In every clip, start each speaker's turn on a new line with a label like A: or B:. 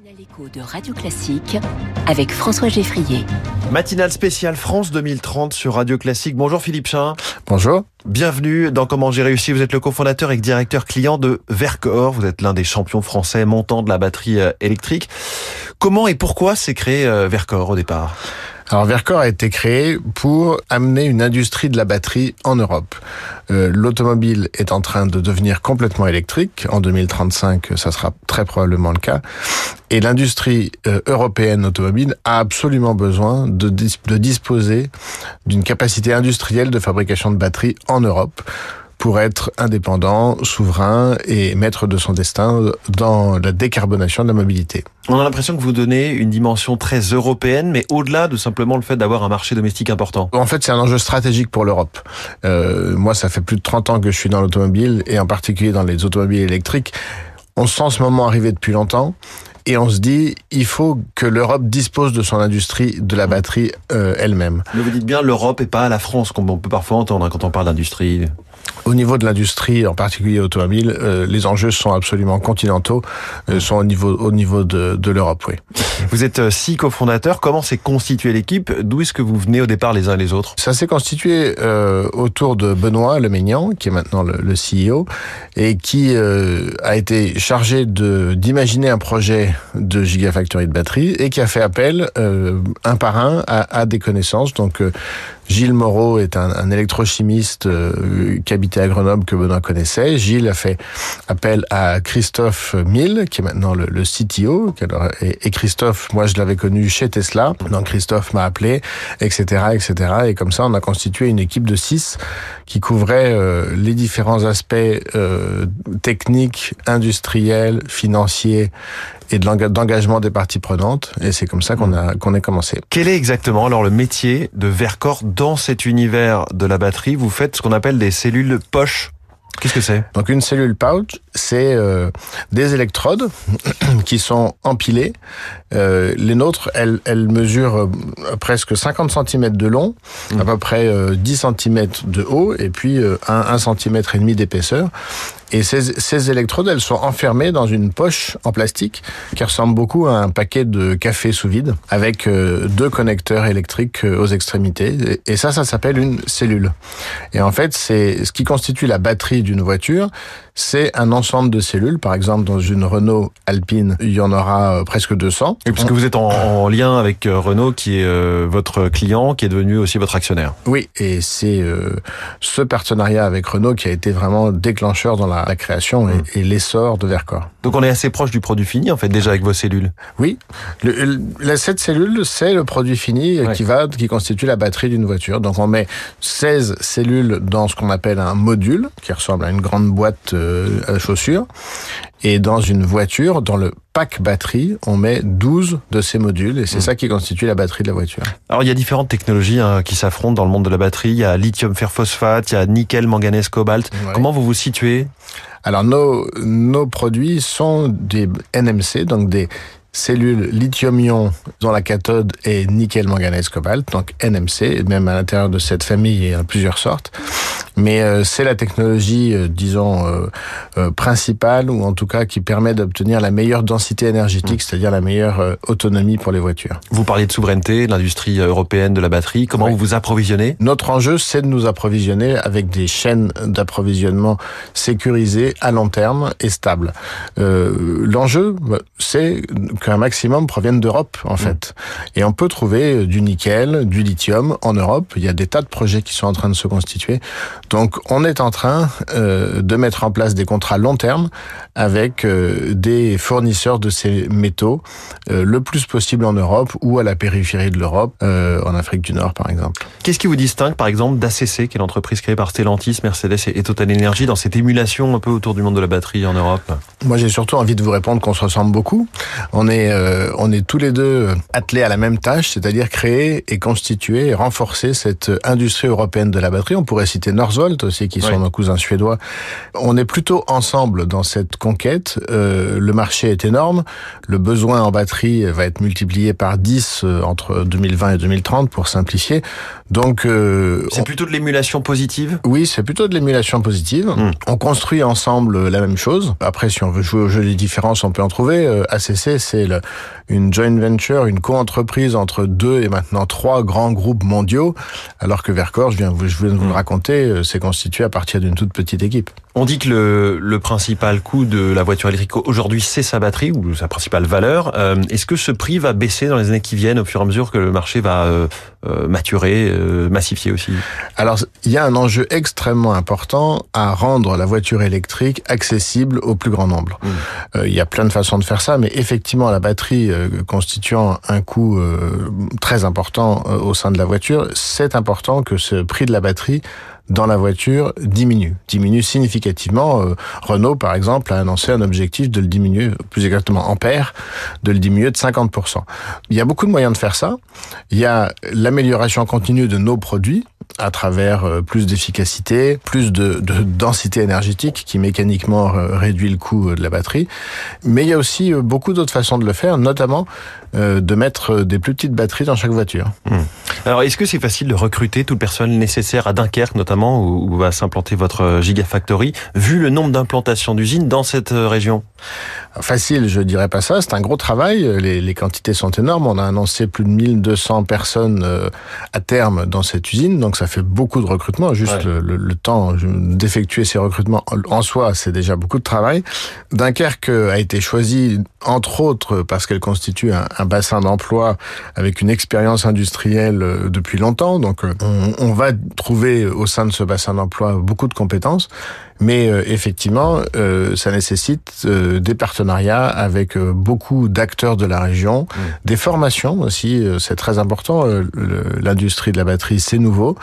A: L'écho de Radio Classique avec François Geffrier.
B: Matinale spéciale France 2030 sur Radio Classique. Bonjour Philippe Chin.
C: Bonjour.
B: Bienvenue dans Comment j'ai réussi. Vous êtes le cofondateur et directeur client de Vercor. Vous êtes l'un des champions français montants de la batterie euh, électrique. Comment et pourquoi s'est créé euh, Vercor au départ?
C: Alors Vercor a été créé pour amener une industrie de la batterie en Europe. Euh, L'automobile est en train de devenir complètement électrique. En 2035, ça sera très probablement le cas. Et l'industrie euh, européenne automobile a absolument besoin de, de disposer d'une capacité industrielle de fabrication de batteries en Europe pour être indépendant, souverain et maître de son destin dans la décarbonation de la mobilité.
B: On a l'impression que vous donnez une dimension très européenne, mais au-delà de simplement le fait d'avoir un marché domestique important.
C: En fait, c'est un enjeu stratégique pour l'Europe. Euh, moi, ça fait plus de 30 ans que je suis dans l'automobile, et en particulier dans les automobiles électriques. On sent ce moment arriver depuis longtemps. Et on se dit, il faut que l'Europe dispose de son industrie de la batterie euh, elle-même.
B: Mais vous dites bien l'Europe et pas la France, comme on peut parfois entendre hein, quand on parle d'industrie.
C: Au niveau de l'industrie, en particulier automobile, euh, les enjeux sont absolument continentaux, euh, sont au niveau au niveau de, de l'Europe. Oui.
B: Vous êtes euh, six cofondateurs. Comment s'est constituée l'équipe? D'où est-ce que vous venez au départ les uns et les autres?
C: Ça s'est constitué euh, autour de Benoît Leménian, qui est maintenant le, le CEO, et qui euh, a été chargé de d'imaginer un projet de gigafactory de batterie et qui a fait appel euh, un par un à, à des connaissances. Donc Gilles Moreau est un, un électrochimiste euh, qui habitait à Grenoble que Benoît connaissait. Gilles a fait appel à Christophe Mille, qui est maintenant le, le CTO. Et, et, Christophe, moi je l'avais connu chez Tesla. Donc Christophe m'a appelé, etc., etc. Et comme ça, on a constitué une équipe de six qui couvrait euh, les différents aspects euh, techniques, industriels, financiers et d'engagement des parties prenantes. Et c'est comme ça qu'on a qu'on a commencé.
B: Quel est exactement alors le métier de Vercor dans cet univers de la batterie? Vous faites ce qu'on appelle des cellules poche. Qu'est-ce que c'est?
C: Donc une cellule pouch, c'est euh, des électrodes qui sont empilées. Euh, les nôtres, elles, elles mesurent euh, presque 50 cm de long, mmh. à peu près euh, 10 cm de haut, et puis euh, 1, 1 cm et demi d'épaisseur. Et ces, ces, électrodes, elles sont enfermées dans une poche en plastique qui ressemble beaucoup à un paquet de café sous vide avec euh, deux connecteurs électriques euh, aux extrémités. Et, et ça, ça s'appelle une cellule. Et en fait, c'est ce qui constitue la batterie d'une voiture. C'est un ensemble de cellules. Par exemple, dans une Renault Alpine, il y en aura euh, presque 200.
B: Et puisque vous êtes en, en lien avec Renault, qui est euh, votre client, qui est devenu aussi votre actionnaire.
C: Oui, et c'est euh, ce partenariat avec Renault qui a été vraiment déclencheur dans la la création et, et l'essor de Vercor.
B: Donc on est assez proche du produit fini en fait déjà avec vos cellules.
C: Oui, le, le, cette cellule c'est le produit fini ouais. qui va qui constitue la batterie d'une voiture. Donc on met 16 cellules dans ce qu'on appelle un module qui ressemble à une grande boîte euh, à chaussures et dans une voiture, dans le pack batterie, on met 12 de ces modules et c'est mmh. ça qui constitue la batterie de la voiture.
B: Alors il y a différentes technologies hein, qui s'affrontent dans le monde de la batterie. Il y a lithium fer phosphate, il y a nickel, manganèse, cobalt. Ouais. Comment vous vous situez?
C: Alors nos, nos produits sont des NMC, donc des cellules lithium-ion dont la cathode est nickel, manganèse, cobalt, donc NMC. Même à l'intérieur de cette famille, il y a plusieurs sortes. Mais euh, c'est la technologie, euh, disons, euh, euh, principale, ou en tout cas qui permet d'obtenir la meilleure densité énergétique, mmh. c'est-à-dire la meilleure euh, autonomie pour les voitures.
B: Vous parliez de souveraineté, de l'industrie européenne de la batterie. Comment oui. vous vous approvisionnez?
C: Notre enjeu, c'est de nous approvisionner avec des chaînes d'approvisionnement sécurisées à long terme et stables. L'enjeu, c'est qu'un maximum provienne d'Europe, en mmh. fait. Et on peut trouver du nickel, du lithium en Europe. Il y a des tas de projets qui sont en train de se constituer. Donc, on est en train euh, de mettre en place des contrats long terme avec euh, des fournisseurs de ces métaux euh, le plus possible en Europe ou à la périphérie de l'Europe, en Afrique du Nord, par exemple.
B: Qu'est-ce qui vous distingue, par exemple, d'ACC, qui est l'entreprise créée par Stellantis, Mercedes et Total Energy, dans cette émulation un peu autour du monde de la batterie en Europe?
C: Moi, j'ai surtout envie de vous répondre qu'on se ressemble beaucoup. On est, on est tous les deux attelés à la même tâche, c'est-à-dire créer et constituer et renforcer cette industrie européenne de la batterie. On pourrait citer Northvolt Aussi, qui sont nos cousins suédois. On est plutôt ensemble dans cette conquête. Euh, le marché est énorme. Le besoin en batterie va être multiplié par 10 euh, entre 2020 et 2030 pour simplifier. Donc,
B: euh, c'est plutôt de l'émulation positive?
C: Oui, c'est plutôt de l'émulation positive. Hmm. On construit ensemble la même chose. Après, si on veut jouer au jeu des différences, on peut en trouver. Euh, ACC, c'est une joint venture, une co-entreprise entre deux et maintenant trois grands groupes mondiaux, alors que Vercor, je viens, je viens de vous le hmm. raconter, c'est constitué à partir d'une toute petite équipe.
B: On dit que le, le principal coût de la voiture électrique aujourd'hui, c'est sa batterie ou sa principale valeur. Euh, est-ce que ce prix va baisser dans les années qui viennent au fur et à mesure que le marché va euh, euh, maturer, massifier aussi?
C: Alors, il y a un enjeu extrêmement important à rendre la voiture électrique accessible au plus grand nombre. Mmh. il y a plein de façons de faire ça, mais effectivement, la batterie constituant un coût très important au sein de la voiture, c'est important que ce prix de la batterie dans la voiture diminue, diminue significativement. Euh, Renault, par exemple, a annoncé un objectif de le diminuer, plus exactement en paire, de le diminuer de 50%. Il y a beaucoup de moyens de faire ça. Il y a l'amélioration continue de nos produits à travers euh, plus d'efficacité, plus de, de, densité énergétique qui mécaniquement réduit le coût de la batterie. Mais il y a aussi euh, beaucoup d'autres façons de le faire, notamment de mettre des plus petites batteries dans chaque voiture.
B: Hmm. Alors, est-ce que c'est facile de recruter tout le personnel nécessaire à Dunkerque, notamment, où, va s'implanter votre Gigafactory, vu le nombre d'implantations d'usines dans cette euh, région?
C: Facile, je dirais pas ça. C'est un gros travail. Les, les, quantités sont énormes. On a annoncé plus de 1200 personnes euh, à terme dans cette usine, donc ça fait beaucoup de recrutement. Juste le, le, temps d'effectuer ces recrutements en soi, c'est déjà beaucoup de travail. Dunkerque a été choisi entre autres parce qu'elle constitue un, un bassin d'emploi avec une expérience industrielle euh, depuis longtemps. Donc euh, on, on, va trouver au sein de ce bassin d'emploi beaucoup de compétences. Mais euh, effectivement, ça nécessite des partenariats avec beaucoup d'acteurs de la région, mmh. des formations aussi, c'est très important. L'industrie de la batterie, c'est nouveau.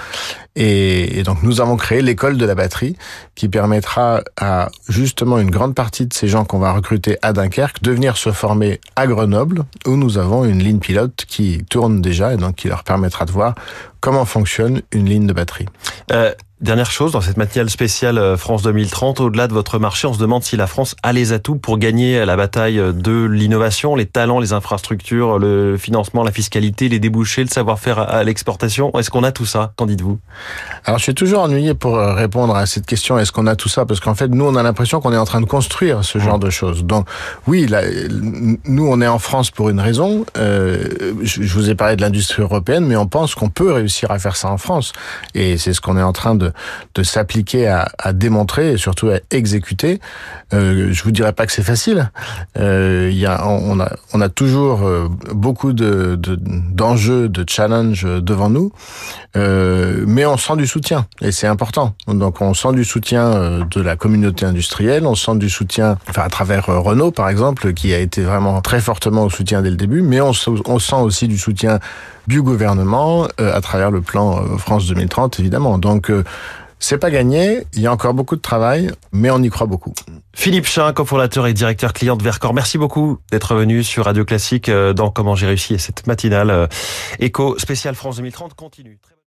C: Et, et, donc nous avons créé l'école de la batterie qui permettra à justement une grande partie de ces gens qu'on va recruter à Dunkerque de venir se former à Grenoble où nous avons une ligne pilote qui tourne déjà et donc qui leur permettra de voir comment fonctionne une ligne de batterie.
B: Euh, Dernière chose, dans cette matinale spéciale euh, France 2030, au-delà de votre marché, on se demande si la France a les atouts pour gagner la bataille de l'innovation, les talents, les infrastructures, le financement, la fiscalité, les débouchés, le savoir-faire à l'exportation. Est-ce qu'on a tout ça? Qu'en dites-vous?
C: Alors, je suis toujours ennuyé pour euh, répondre à cette question. Est-ce qu'on a tout ça? Parce qu'en fait, nous, on a l'impression qu'on est en train de construire ce genre mmh. de choses. Donc, oui, là, nous, on est en France pour une raison. Euh, je vous ai parlé de l'industrie européenne, mais on pense qu'on peut réussir à faire ça en France. Et c'est ce qu'on est en train de de, s'appliquer à, démontrer et surtout à exécuter. Euh, je vous dirais pas que c'est facile. Euh, y a, on, a, on a toujours euh, beaucoup de, d'enjeux, de, de challenges devant nous, euh, mais on sent du soutien et c'est important. Donc on sent du soutien euh, de la communauté industrielle, on sent du soutien, enfin à travers Renault par exemple, qui a été vraiment très fortement au soutien dès le début, mais on, on sent aussi du soutien du gouvernement à travers le plan France 2030 évidemment. Donc c'est pas gagné, il y a encore beaucoup de travail, mais on y croit beaucoup.
B: Philippe Chin, cofondateur et directeur client de Vercor, merci beaucoup d'être venu sur Radio Classique euh, dans Comment j'ai réussi et cette matinale euh, éco spéciale France 2030 continue.